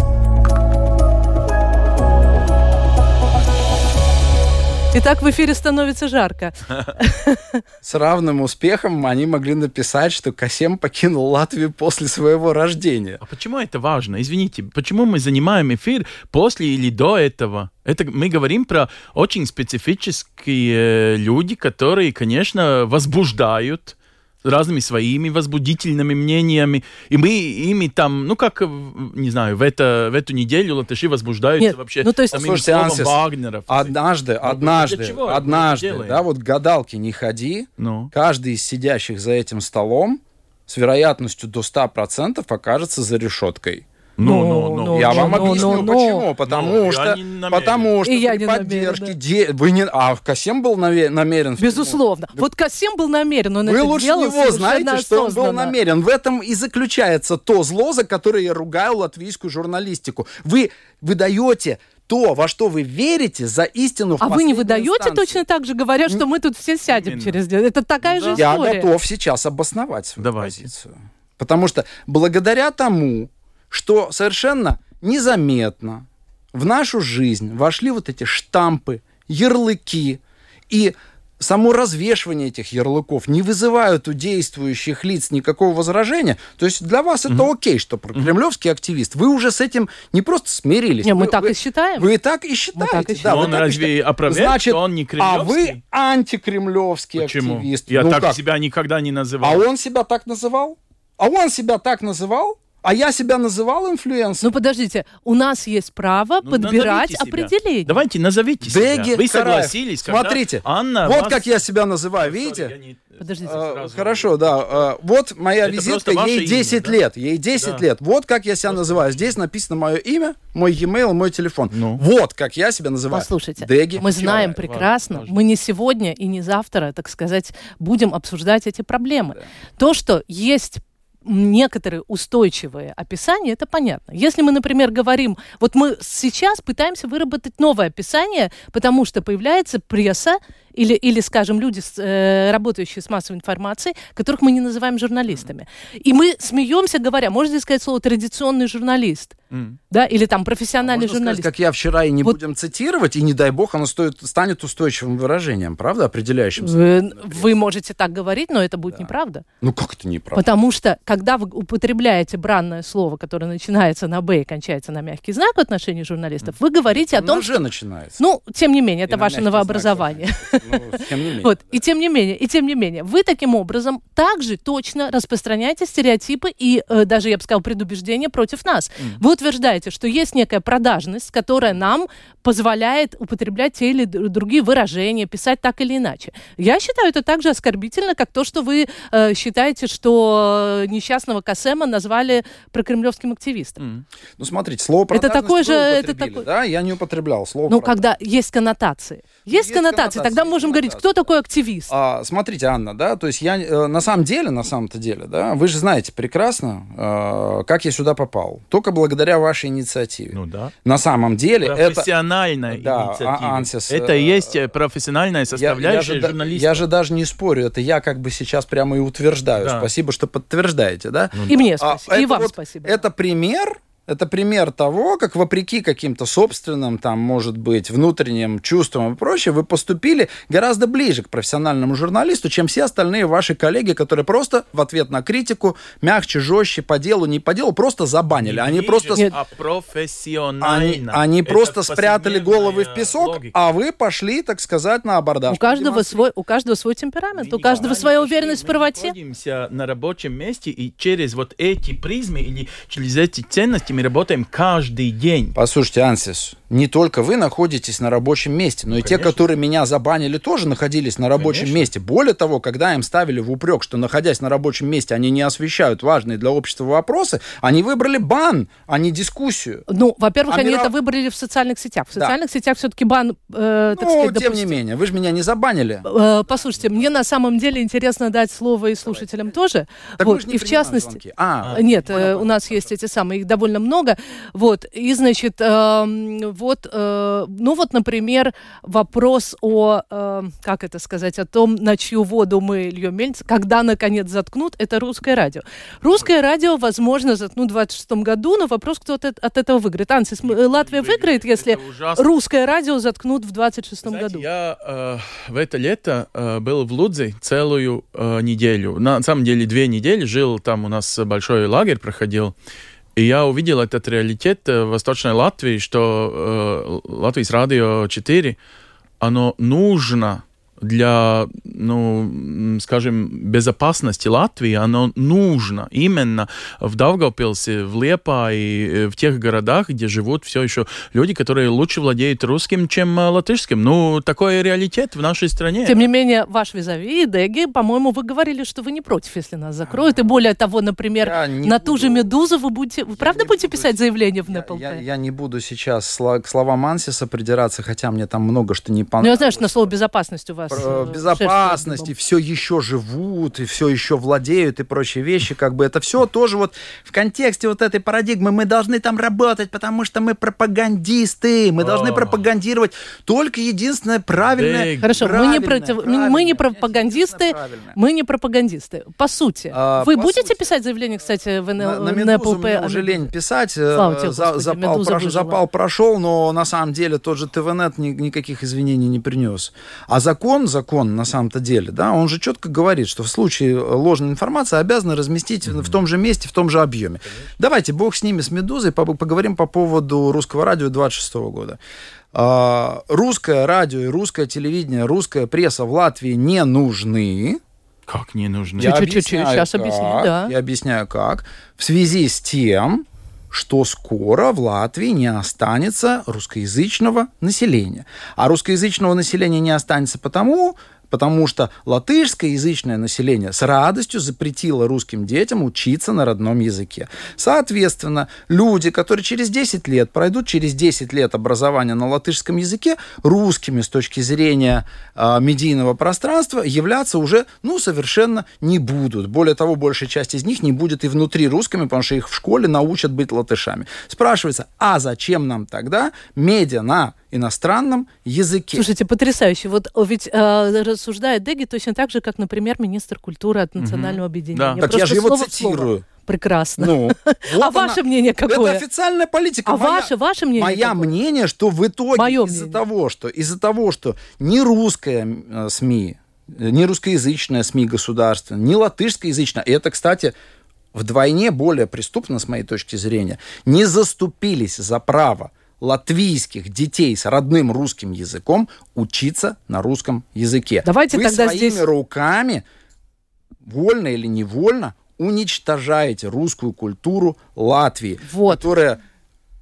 Итак, в эфире становится жарко. С равным успехом они могли написать, что Касем покинул Латвию после своего рождения. А почему это важно? Извините, почему мы занимаем эфир после или до этого? Это мы говорим про очень специфические э, люди, которые, конечно, возбуждают разными своими возбудительными мнениями. И мы ими там, ну как, не знаю, в, это, в эту неделю латыши возбуждаются Нет, вообще ну, то есть- самим Слушайте, словом Ансис, Вагнеров. Однажды, для однажды, чего однажды, да, вот к гадалке не ходи, Ну. каждый из сидящих за этим столом с вероятностью до 100% окажется за решеткой. Ну, ну, ну. Ну, я ну, вам ну, объясню, ну, ну. почему. Потому Ну, я что, потому что я при поддержке да. де- вы не, а Касем был намерен. Безусловно. Вот Касим был намерен, он Вы лучше него знаете, что он был намерен. В этом и заключается то зло, за которое я ругаю латвийскую журналистику. Вы выдаете то, во что вы верите, за истину А вы не выдаете инстанции. точно так же, говоря, что мы тут все сядем Именно. через? Это такая же Я история. готов сейчас обосновать свою Давайте. позицию. Потому что благодаря тому, что совершенно незаметно в нашу жизнь вошли вот эти штампы, ярлыки, и само развешивание этих ярлыков не вызывают у действующих лиц никакого возражения. То есть для вас это окей, что про- кремлевский активист. Вы уже с этим не просто смирились. Не, мы вы, так вы- и считаем. Вы так и считаете. так и да, считаем. вы Он так и разве считаете. опроверг, Значит, что он не А вы кремлевский? антикремлевский Почему? активист. Я Ну так как? себя никогда не называл. А он себя так называл? А он себя так называл? А я себя называл инфлюенсером? Ну подождите, у нас есть право Ну, подбирать определение. Давайте назовите себя. Вы Караев. согласились, когда Смотрите, Анна вот вас- как я себя называю, видите? не- Подождите. А, сразу Хорошо, да. а, Вот моя Это визитка, просто ей имя, 10 да? лет. Ей 10 Да. лет. Вот как я себя называю. Здесь написано мое имя, мой e-mail, мой телефон. Ну. Вот как я себя называю. Послушайте, Деги мы знаем Караев. прекрасно, важно. мы не сегодня и не завтра, так сказать, будем обсуждать эти проблемы. То, что есть некоторые устойчивые описания, это понятно. Если мы, например, говорим, вот мы сейчас пытаемся выработать новое описание, потому что появляется пресса или, или скажем, люди, э, работающие с массовой информацией, которых мы не называем журналистами. И мы смеемся, говоря, можно ли сказать слово традиционный журналист, М. да, или там профессиональный сказать, журналист. как я вчера, и не Вот- будем цитировать, и не дай бог, оно стоит, станет устойчивым выражением, правда, определяющим. Вы, вы можете так говорить, но это будет неправда. Ну как это неправда? Потому что, когда вы употребляете бранное слово, которое начинается на «б» и кончается на мягкий знак в отношении журналистов, вы говорите о том, Оно что... начинается. Ну, тем не менее, И это на ваше знак новообразование. Ну, тем не менее. Вот. И тем не менее, и тем не менее, вы таким образом также точно распространяете стереотипы и э, даже, я бы сказала, предубеждения против нас. Вы утверждаете, что есть некая продажность, которая нам позволяет употреблять те или другие выражения, писать так или иначе. Я считаю это так же оскорбительно, как то, что вы э, считаете, что э, несчастного Касема назвали прокремлевским активистом. Ну, смотрите, слово Это такое же- это такой- Да, я не употреблял слово Ну, когда есть коннотации. Есть, Есть коннотации, коннотации, тогда можем говорить, кто такой активист. А, смотрите, Анна, да, то есть я э, на самом деле, на самом-то деле, да, вы же знаете прекрасно, э, как я сюда попал. Только благодаря вашей инициативе. Ну да. На самом деле это... Профессиональная Да, инициатива. а- Ансис, это э, и есть профессиональная Я, я составляющая же, да- журналиста. я же даже не спорю, это я как бы сейчас прямо и утверждаю. Да. Спасибо, что подтверждаете, да? И мне А, спасибо, и это вам вот- спасибо. Это пример, это пример того, как вопреки каким-то собственным, там, может быть, внутренним чувствам и прочее, вы поступили гораздо ближе к профессиональному журналисту, чем все остальные ваши коллеги, которые просто в ответ на критику мягче, жестче, по делу, не по делу, просто забанили. Не Они ближе, просто... Нет. а профессионально. Они, они Это просто спрятали головы в повседневная песок, логика. а вы пошли, так сказать, на абордаж. У каждого, свой, у каждого свой темперамент, Мы у каждого своя уверенность в Мы правоте. находимся на рабочем месте, и через вот эти призмы или через эти ценности мы работаем каждый день. Послушайте, Ансис, не только вы находитесь на рабочем месте, но и те, которые меня забанили, тоже находились на рабочем Конечно. месте. Более того, когда им ставили в упрек, что находясь на рабочем месте, они не освещают важные для общества вопросы, они выбрали бан, а не дискуссию. Ну, во-первых, А они мира- это выбрали в социальных сетях. В Да. социальных сетях все-таки бан, э, так ну, сказать, тем не допустим. менее, вы же меня не забанили. Э, Послушайте, мне на самом деле интересно дать слово и слушателям тоже. Так вот, мы же не и в частности, звонки. А, Нет, э, у нас есть эти самые, их довольно много. Вот, и, значит, эм, вот, э, ну вот, например, вопрос о, э, как это сказать, о том, на чью воду мы льем мельницы, когда, наконец, заткнут, это русское радио. Русское радио, возможно, заткнут в 26 году, но вопрос, кто от, от этого выиграет. Э, Латвия выиграет, если русское радио заткнут в 26 Знаете, году? я э, в это лето э, был в Лудзе целую э, неделю. На самом деле две недели жил, там у нас большой лагерь проходил. И я увидел этот реалитет э, в Восточной Латвии, что э, Латвийс радио 4, оно нужно для, ну, скажем, безопасности Латвии, оно нужно именно в Даугавпилсе, в Лепае, в тех городах, где живут все еще люди, которые лучше владеют русским, чем э, латышским. Ну, такой реалитет в нашей стране. Тем не менее, ваш визави, Деги, по-моему, вы говорили, что вы не против, если нас закроют. И более того, например, Я на ту же буду- «Медузу» вы будете... Вы правда не будете буду писать заявление в я, НПЛП? я- я не буду сейчас к словам Ансиса придираться, хотя мне там много что не Ну, понравилось. я знаю, что на слово «безопасность» у вас... Про э, безопасность, и шерсть все еще живут, и все еще владеют, и прочие вещи, как бы это все тоже вот в контексте вот этой парадигмы мы должны там работать, потому что мы пропагандисты, мы должны О. пропагандировать только единственное правильное. Хорошо, мы не, правильное, против... мы не пропагандисты, мы не пропагандисты. По сути, А, вы по будете сути. писать заявление, кстати, в На, НЛ... на в «Медузу» НПЛП? мне уже лень писать. э, Слава тебе, за- Господи, запал, прошел, но на самом деле тот же ТВНет ни- никаких извинений не принес. А закон, закон на самом-то деле, да, он же четко говорит, что в случае ложной информации обязаны разместить в том же месте, в том же объеме. Давайте, бог с ними, с «Медузой», по- поговорим по поводу русского радио 26 года. А, Русское радио и русское телевидение, русская пресса в Латвии не нужны. Как не нужно? Я- Чуть-чуть, объясняю, объясню, как. да. Я объясняю как. В связи с тем, что скоро в Латвии не останется русскоязычного населения. А русскоязычного населения не останется потому, потому что латышскоязычное население с радостью запретило русским детям учиться на родном языке. Соответственно, люди, которые через 10 лет пройдут через 10 лет образования на латышском языке, русскими с точки зрения а, медийного пространства являться уже, ну, совершенно не будут. Более того, большая часть из них не будет и внутри русскими, потому что их в школе научат быть латышами. Спрашивается, а зачем нам тогда медиа на иностранном языке? Слушайте, потрясающе. Вот ведь э, рассуждает Деги точно так же, как, например, министр культуры от национального объединения. Да. Так я же его цитирую. Прекрасно. Ну, а вот она. ваше мнение какое? Это официальная политика. А Моя- ваше, ваше мнение Мое какое? мнение, что в итоге Моё из-за мнение. того, что из-за того, что ни русская э, СМИ, э, ни русскоязычная СМИ государственная, ни латышскоязычная, и это, кстати, вдвойне более преступно, с моей точки зрения, не заступились за право латвийских детей с родным русским языком учиться на русском языке. Давайте Вы тогда своими здесь- руками, вольно или невольно, уничтожаете русскую культуру Латвии, Вот. которая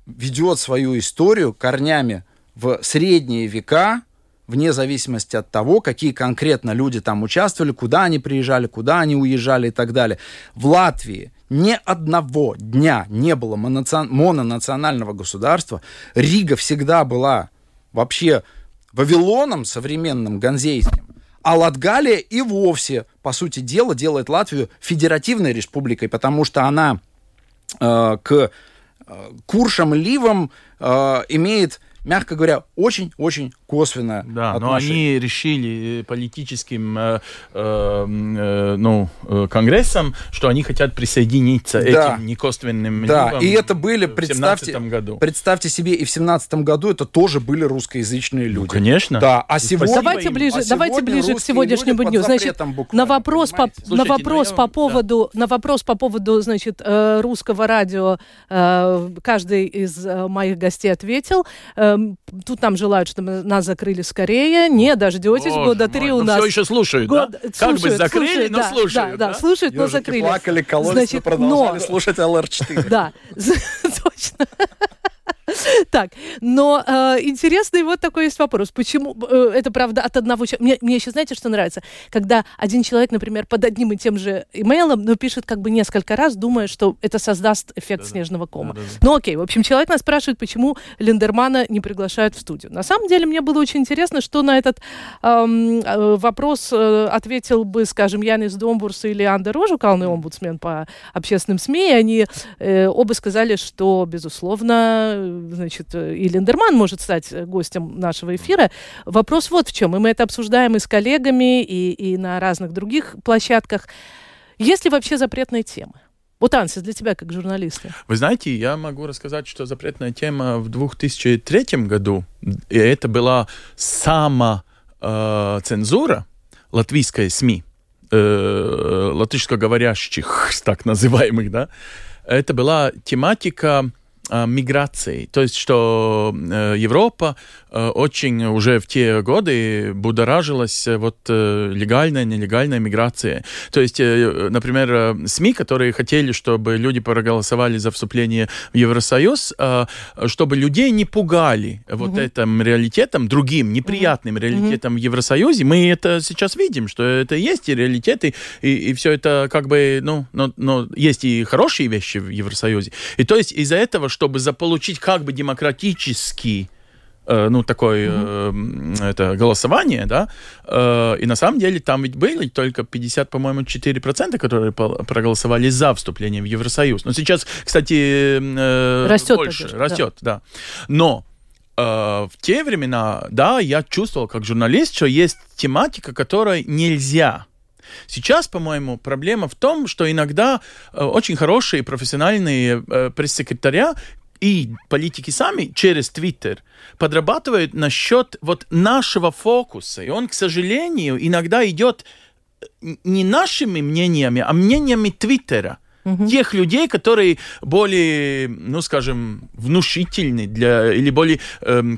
ведет свою историю корнями в средние века, вне зависимости от того, какие конкретно люди там участвовали, куда они приезжали, куда они уезжали и так далее. В Латвии ни одного дня не было мононационального государства. Рига всегда была вообще Вавилоном современным, ганзейским. А Латгалия и вовсе, по сути дела, делает Латвию федеративной республикой, потому что она э, к э, куршам ливам э, имеет, мягко говоря, очень-очень косвенное Да, но отношение. они решили э, политическим э, э, э, ну, э, конгрессом, что они хотят присоединиться Да. этим некосвенным Да, и это были, представьте, 17 году. представьте себе, и в семнадцатом году это тоже были русскоязычные люди. Ну, конечно. Да, а сегодня... Давайте ближе, а давайте сегодня ближе к сегодняшнему дню. Значит, запретом на буквально, вопрос, по, понимаете? на Слушайте, вопрос ну, по поводу, на вопрос по поводу, значит, русского радио, каждый из моих гостей ответил. Эм, Тут нам желают, чтобы нас нас закрыли скорее, не дождетесь, Боже года три мой, у ну, нас. все еще слушают, Год- да? Как бы слушают, закрыли, слушают, но да, слушают, Да, да, слушают, но Ежики закрыли. плакали, кололись, Значит, но продолжали но- слушать ЛР4. Да, точно. Так, но э, интересный вот такой есть вопрос. Почему э, это правда от одного человека? Мне, мне еще знаете, что нравится? Когда один человек, например, под одним и тем же имейлом, но пишет как бы несколько раз, думая, что это создаст эффект снежного кома. Да-да-да. Ну окей, в общем, человек нас спрашивает, почему Линдермана не приглашают в студию. На самом деле, мне было очень интересно, что на этот э, вопрос э, ответил бы, скажем, Янис Домбурс или Андер Рожукалный омбудсмен по общественным СМИ. И они э, оба сказали, что, безусловно, значит, э, и Линдерман может стать э, гостем нашего эфира. Вопрос вот в чем. И мы это обсуждаем и с коллегами, и, и на разных других площадках. Есть ли вообще запретные темы? Вот, Ансис, для тебя как журналиста. Вы знаете, я могу рассказать, что запретная тема в 2003 году, и это была сама э, цензура латвийской СМИ, э, латышскоговорящих, так называемых, да, это была тематика миграции. То есть, что э, Европа э, очень уже в те годы будоражилась э, вот э, легальная, нелегальная миграция. То есть, э, например, э, СМИ, которые хотели, чтобы люди проголосовали за вступление в Евросоюз, э, чтобы людей не пугали вот этим реалитетом, другим неприятным реалитетом в Евросоюзе. Мы это сейчас видим, что это есть и реалитеты, и, и все это как бы, ну, но, но есть и хорошие вещи в Евросоюзе. И то есть из-за этого, чтобы заполучить как бы демократический э, ну, такое э, м, это голосование, да, э, и на самом деле там ведь были только 50, по-моему, 4%, которые проголосовали за вступление в Евросоюз. Но сейчас, кстати, э, Растет больше, поддержка, да. растет, да. Но э, в те времена, да, я чувствовал как журналист, что есть тематика, которой нельзя. Сейчас, по-моему, проблема в том, что иногда э, очень хорошие профессиональные э, пресс-секретаря и политики сами через Твиттер подрабатывают насчет вот нашего фокуса. И он, к сожалению, иногда идет э, не нашими мнениями, а мнениями Твиттера. Тех людей, которые более, ну, скажем, внушительны для, или более,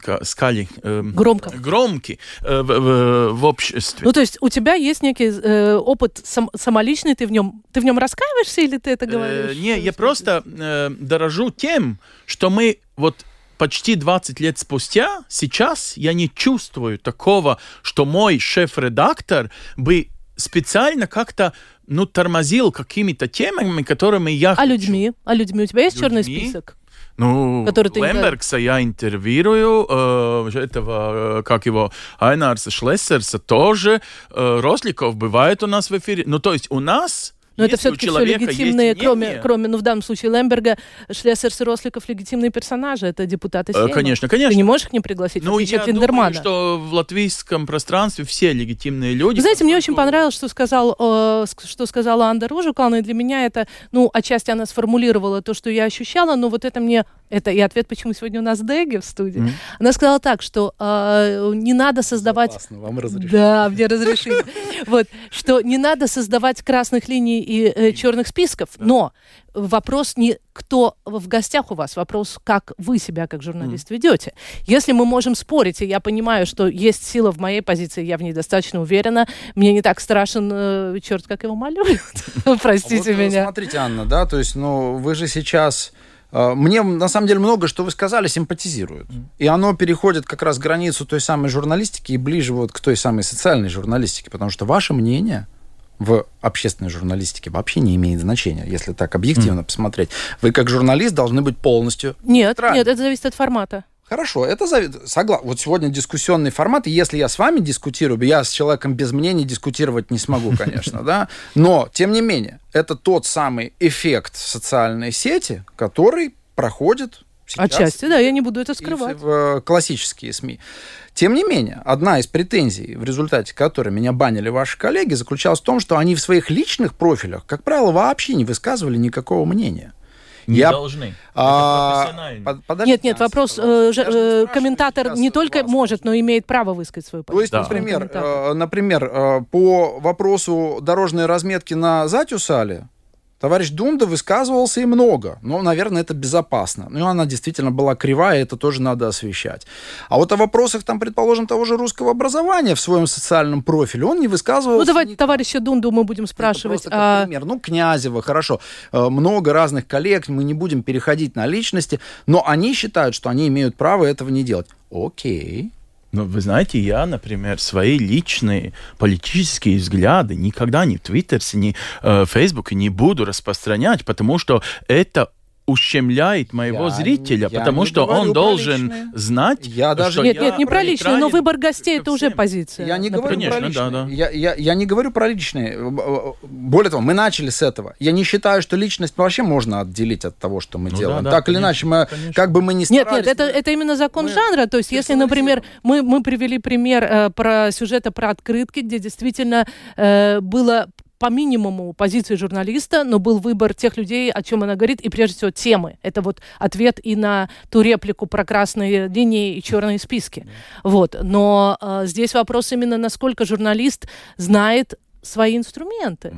ка- скали, эм, Громко. громкие э, в, в- обществе. Ну, то есть у тебя есть некий э, опыт сам- самоличный, ты в нем, ты в нем раскаиваешься или ты это Э, говоришь? не, я просто э, дорожу тем, что мы вот почти 20 лет спустя, сейчас я не чувствую такого, что мой шеф-редактор бы специально как-то, ну, тормозил какими-то темами, которыми я А хочу. людьми? А людьми? У тебя есть черный Людьми? список? Ну, Который ты не Лембергса я интервьюирую, э, этого, э, как его, Айнарса Шлессерса тоже, э, Росликов бывает у нас в эфире. Ну, то есть у нас Но это если у все-таки все легитимные, кроме, кроме, ну, в данном случае, Лемберга, Шлессерс и Росликов легитимные персонажи, это депутаты Э, Сейма. Конечно, Ты конечно. не можешь их не пригласить, Ну, я думаю, что в латвийском пространстве все легитимные люди. Вы знаете, мне очень понравилось, что сказал, э, что сказала Анда Ружикална, и для меня это, ну, отчасти она сформулировала то, что я ощущала, но вот это мне, это и ответ, почему сегодня у нас Деги в студии. Мгм. Она сказала так, что э, не надо создавать Безопасно, вам разрешили. Да, мне разрешили. Вот, что не надо создавать красных линий и э, черных списков, но вопрос не кто в гостях у вас, вопрос, как вы себя как журналист ведете. Если мы можем спорить, и я понимаю, что есть сила в моей позиции, я в ней достаточно уверена, мне не так страшен э, черт, как его малюют. Простите Вот, э, меня. Смотрите, Анна, да, то есть, ну, вы же сейчас... Мне, на самом деле, много, что вы сказали, симпатизирует. И оно переходит как раз границу той самой журналистики и ближе вот к той самой социальной журналистике, потому что ваше мнение в общественной журналистике вообще не имеет значения, если так объективно посмотреть. Вы как журналист должны быть полностью Нет, нейтральны. нет, это зависит от формата. Хорошо, это согласен. Вот сегодня дискуссионный формат, и если я с вами дискутирую, я с человеком без мнений дискутировать не смогу, конечно, да, но, тем не менее, это тот самый эффект социальной сети, который проходит сейчас Отчасти, да, я не буду это скрывать. в э, классические СМИ. Тем не менее, одна из претензий, в результате которой меня банили ваши коллеги, заключалась в том, что они в своих личных профилях, как правило, вообще не высказывали никакого мнения. Не Я- должны. А, под- Нет, нет, вопрос, э, э, комментатор не только вас. может, но имеет право высказать свою То есть, позицию. Да. например, э, например, э, по вопросу дорожной разметки на Затюсале, Товарищ Дунда высказывался и много, но, наверное, это безопасно. Ну, она действительно была кривая, это тоже надо освещать. А вот о вопросах, там, предположим, того же русского образования в своем социальном профиле он не высказывался. Ну, давайте товарища Дунду мы будем спрашивать. Это а... пример. Ну, Князева, хорошо. Э, много разных коллег, мы не будем переходить на личности, но они считают, что они имеют право этого не делать. Окей. Ну, вы знаете, я, например, свои личные политические взгляды никогда ни в Твиттере, ни э, в Фейсбуке не буду распространять, потому что это ущемляет моего я, зрителя, я потому что он должен знать, я даже... что Нет, я нет, не про личное, но выбор гостей это уже позиция. Я не говорю Конечно, про личное. Да, да. Я, я, я не говорю про личное. Более того, мы начали с этого. Я не считаю, что личность вообще можно отделить от того, что мы ну, делаем. Да, да, так конечно, или иначе, мы, конечно. как бы мы ни старались... Нет, нет, это, это именно закон мы жанра. То есть, если, например, мы, мы привели пример э, про сюжета про открытки, где действительно э, было по минимуму позиции журналиста, но был выбор тех людей, о чем она говорит, и прежде всего темы. Это вот ответ и на ту реплику про красные линии и черные списки. Вот. Но э, здесь вопрос именно, насколько журналист знает свои инструменты.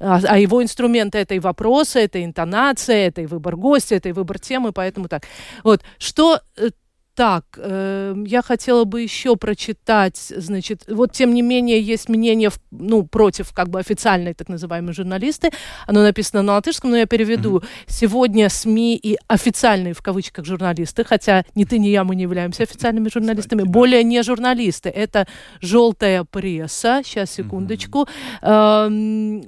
А, а его инструменты это и вопросы, это интонация, это и выбор гостя, это и выбор темы, поэтому так. Вот. Что э, так, э, я хотела бы еще прочитать, значит, вот тем не менее есть мнение, ну, против как бы официальной так называемой журналисты, оно написано на латышском, но я переведу. Mm-hmm. Сегодня СМИ и официальные в кавычках журналисты, хотя ни ты, ни я, мы не являемся официальными журналистами, Кстати, более не журналисты, это желтая пресса, сейчас, секундочку, mm-hmm.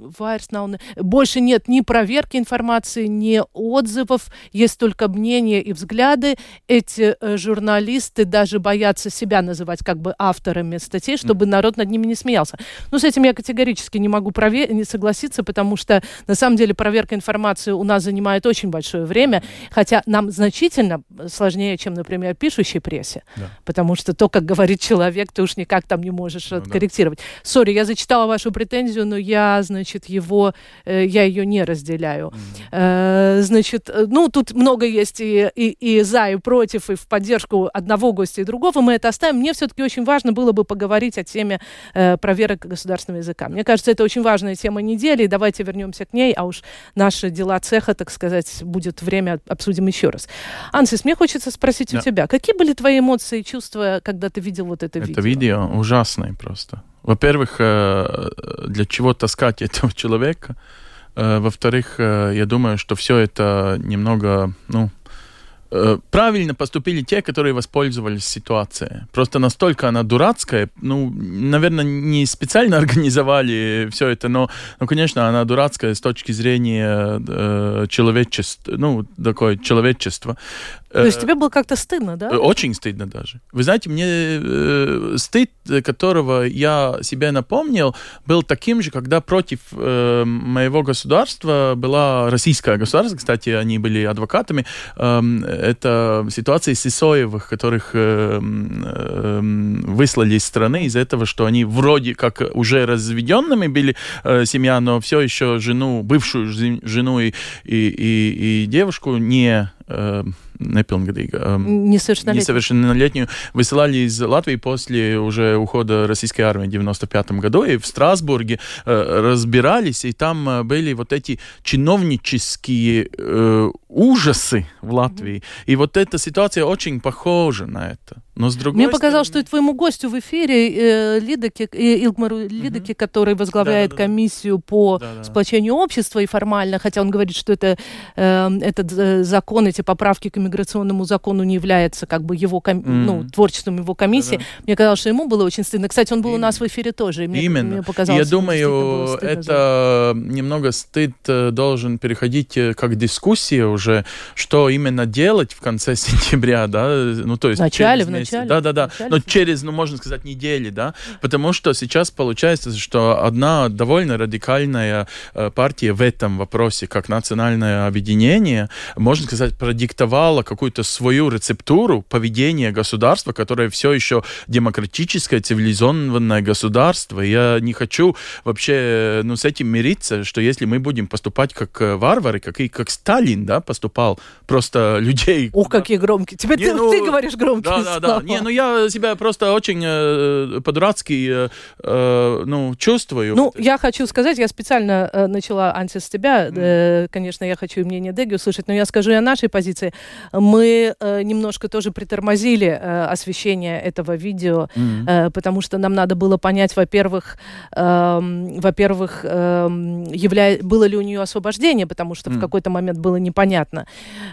э, больше нет ни проверки информации, ни отзывов, есть только мнения и взгляды. Эти э, журналисты журналисты даже боятся себя называть как бы авторами статей, чтобы народ над ними не смеялся. Ну, с этим я категорически не могу провер- не согласиться, потому что, на самом деле, проверка информации у нас занимает очень большое время, хотя нам значительно сложнее, чем, например, пишущей прессе, да. потому что то, как говорит человек, ты уж никак там не можешь ну, откорректировать. Сори, я зачитала вашу претензию, но я, значит, его, э, я ее не разделяю. Mm. Э, значит, э, ну, тут много есть и, и, и за, и против, и в поддержку поддержку одного гостя и другого, мы это оставим. Мне все-таки очень важно было бы поговорить о теме э, проверок государственного языка. Мне кажется, это очень важная тема недели, и давайте вернемся к ней, а уж наши дела цеха, так сказать, будет время, обсудим еще раз. Ансис, мне хочется спросить да. у тебя, какие были твои эмоции и чувства, когда ты видел вот это, это видео? Это видео ужасное просто. Во-первых, э, для чего таскать этого человека? Э, во-вторых, э, я думаю, что все это немного, ну, правильно поступили те, которые воспользовались ситуацией. Просто настолько она дурацкая, ну, наверное, не специально организовали все это, но, ну, конечно, она дурацкая с точки зрения э, человечества, ну, такое человечество. То есть тебе было как-то стыдно, да? Очень стыдно даже. Вы знаете, мне э, стыд, которого я себе напомнил, был таким же, когда против э, моего государства была российское государство, кстати, они были адвокатами, э, это ситуация Сисоевых, которых э, э, выслали из страны из-за этого, что они вроде как уже разведенными были э, семья, но все еще жену, бывшую жену и, и, и, и девушку не э, um, несовершеннолетнюю. несовершеннолетнюю высылали из Латвии после уже ухода российской армии в 95 году, и в Страсбурге э, разбирались, и там э, были вот эти чиновнические э, ужасы в Латвии. Mm-hmm. И вот эта ситуация очень похожа на это. Но с другой Мне показалось, стороны... что и твоему гостю в эфире э, Лидоке, э, Илгмару Лидоке, угу. который возглавляет да, да, да. комиссию по да, да. сплочению общества и формально, хотя он говорит, что это, э, этот э, закон, эти поправки к иммиграционному закону не является как бы его, ком... mm. ну, творчеством его комиссии. Да, да. Мне казалось, что ему было очень стыдно. Кстати, он был Именно. у нас в эфире тоже. И мне, Именно. Мне показалось, Я думаю, это немного стыд э, должен переходить э, как дискуссия уже, что именно делать в конце сентября, да, ну то есть... В начале, в начале. Да, да, да. Но через, ну, можно сказать, недели, да. Потому что сейчас получается, что одна довольно радикальная э, партия в этом вопросе, как национальное объединение, можно сказать, продиктовала какую-то свою рецептуру поведения государства, которое все еще демократическое, цивилизованное государство. Я не хочу вообще, ну, с этим мириться, что если мы будем поступать как э, варвары, как и как Сталин, да, поступал, просто людей... Ух, какие громкие. Тебе не, ты, ну, ты говоришь громкие да, да, да, да. Не, ну я себя просто очень э, по-дурацки э, э, ну, чувствую. Ну, я хочу сказать, я специально э, начала, Анси, с тебя. Mm. Конечно, я хочу мнение Деги услышать, но я скажу и о нашей позиции. Мы э, немножко тоже притормозили освещение этого видео, mm. потому что нам надо было понять, во-первых, э, во-первых, э, явля... было ли у нее освобождение, потому что mm. в какой-то момент было непонятно.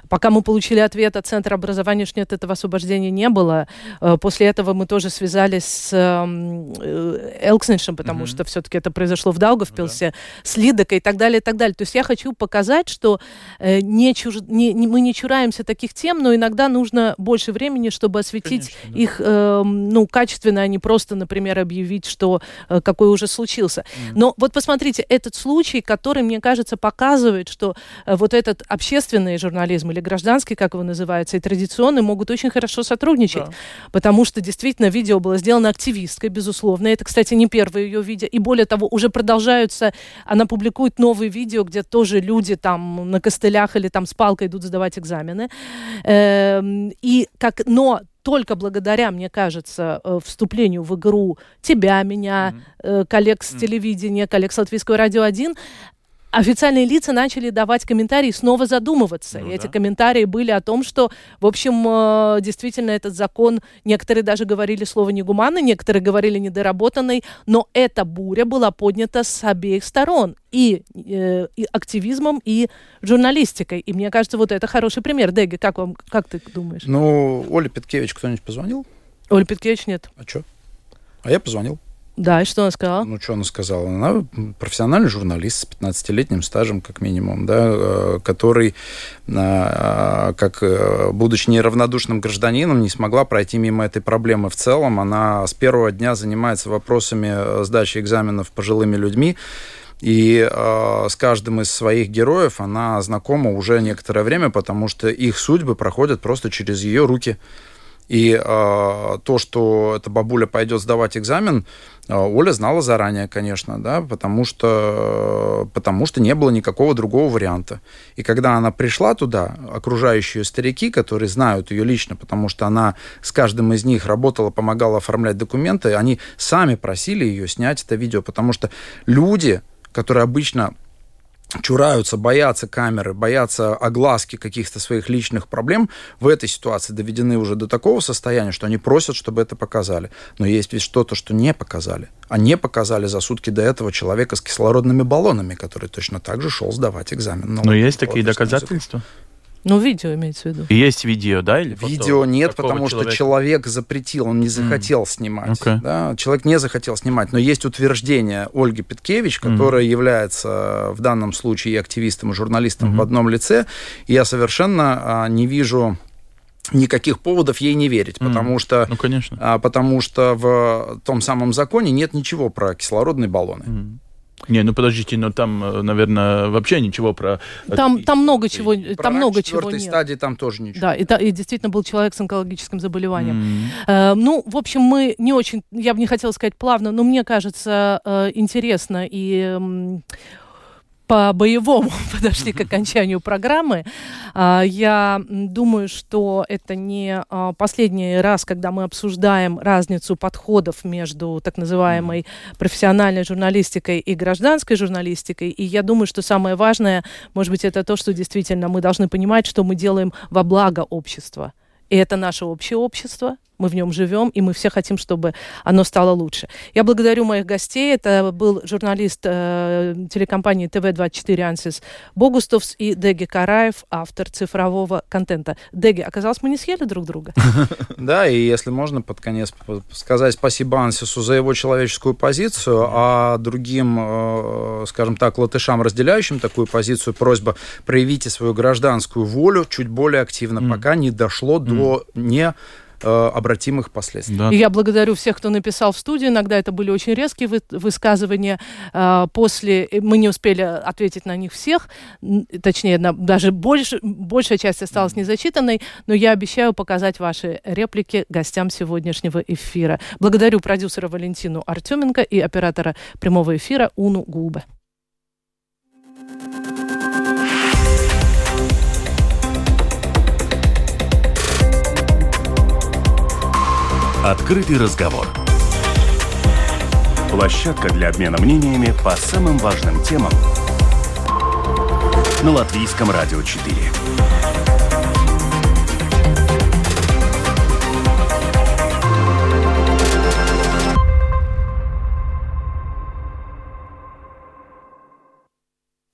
Пока мы получили ответ от Центра образования, что нет, этого освобождения не было. Э, после этого мы тоже связались с эм, э, Элкснишем, потому mm-hmm. что все-таки это произошло в Даугавпилсе, да. с Лидокой и так далее, и так далее. То есть я хочу показать, что э, не чуж... не, не, мы не чураемся таких тем, но иногда нужно больше времени, чтобы осветить Конечно, да. их э, ну, качественно, а не просто, например, объявить, что э, какой уже случился. Mm-hmm. Но вот посмотрите, этот случай, который, мне кажется, показывает, что э, вот этот общественный журнализм или гражданский, как его называется, и традиционный могут очень хорошо сотрудничать. Да. Потому что действительно видео было сделано активисткой, безусловно. Это, кстати, не первое ее видео. И более того, уже продолжаются, она публикует новые видео, где тоже люди там на костылях или там с палкой идут сдавать экзамены. Эм, и как, но только благодаря, мне кажется, э, вступлению в игру тебя, меня, mm-hmm. коллег с телевидения, коллег с Латвийского радио 1, официальные лица начали давать комментарии, снова задумываться. Ну, и да. эти комментарии были о том, что, в общем, э, действительно этот закон, некоторые даже говорили слово негуманный, некоторые говорили недоработанный, но эта буря была поднята с обеих сторон. И, э, и активизмом, и журналистикой. И мне кажется, вот это хороший пример. Деги, как, вам, как ты думаешь? Ну, Оля Петкевич кто-нибудь позвонил? Оля Петкевич нет. А что? А я позвонил. Да, и что она сказала? Ну, что она сказала? Она профессиональный журналист с 15-летним стажем, как минимум, да, э, который, э, как э, будучи неравнодушным гражданином, не смогла пройти мимо этой проблемы в целом. Она с первого дня занимается вопросами сдачи экзаменов пожилыми людьми. И э, с каждым из своих героев она знакома уже некоторое время, потому что их судьбы проходят просто через ее руки. И э, то, что эта бабуля пойдет сдавать экзамен, э, Оля знала заранее, конечно, да, потому что, потому что не было никакого другого варианта. И когда она пришла туда, окружающие старики, которые знают ее лично, потому что она с каждым из них работала, помогала оформлять документы, они сами просили ее снять это видео, потому что люди, которые обычно чураются, боятся камеры, боятся огласки каких-то своих личных проблем, в этой ситуации доведены уже до такого состояния, что они просят, чтобы это показали. Но есть ведь что-то, что не показали. А не показали за сутки до этого человека с кислородными баллонами, который точно так же шел сдавать экзамен. Но есть такие доказательства? Язык. Ну, видео имеется в виду. Есть видео, да? Или видео нет, потому человека? что человек запретил, он не захотел mm. снимать. Okay. Да? Человек не захотел снимать. Но есть утверждение Ольги Петкевич, которая mm. является в данном случае и активистом, и журналистом mm-hmm. в одном лице. И я совершенно а, не вижу никаких поводов ей не верить, mm. потому что, ну, конечно. А, потому что в том самом законе нет ничего про кислородные баллоны. Mm. Не, ну подождите, но там, э, наверное, вообще ничего про... Там, там много чего, про там много чего нет. стадии там тоже ничего. Да, и, и действительно был человек с онкологическим заболеванием. Mm-hmm. Э, ну, в общем, мы не очень, я бы не хотела сказать плавно, но мне кажется э, интересно и э, по-боевому подошли к окончанию программы. А, я думаю, что это не а, последний раз, когда мы обсуждаем разницу подходов между так называемой профессиональной журналистикой и гражданской журналистикой. И я думаю, что самое важное, может быть, это то, что действительно мы должны понимать, что мы делаем во благо общества. И это наше общее общество, мы в нем живем, и мы все хотим, чтобы оно стало лучше. Я благодарю моих гостей. Это был журналист э, телекомпании ТВ-24 Ансис Богустовс и Деги Караев, автор цифрового контента. Деги, оказалось, мы не съели друг друга. Да, и если можно под конец сказать спасибо Ансису за его человеческую позицию, а другим, э, скажем так, латышам, разделяющим такую позицию, просьба проявите свою гражданскую волю чуть более активно, пока не дошло до не Э, обратимых последствий. Да. я благодарю всех, кто написал в студию. Иногда это были очень резкие вы, высказывания. Э, после мы не успели ответить на них всех, точнее, на, даже больше, большая часть осталась незачитанной, но я обещаю показать ваши реплики гостям сегодняшнего эфира. Благодарю продюсера Валентину Артеменко и оператора прямого эфира Уну Гулбе. Открытый разговор. Площадка для обмена мнениями по самым важным темам на Латвийском радио 4.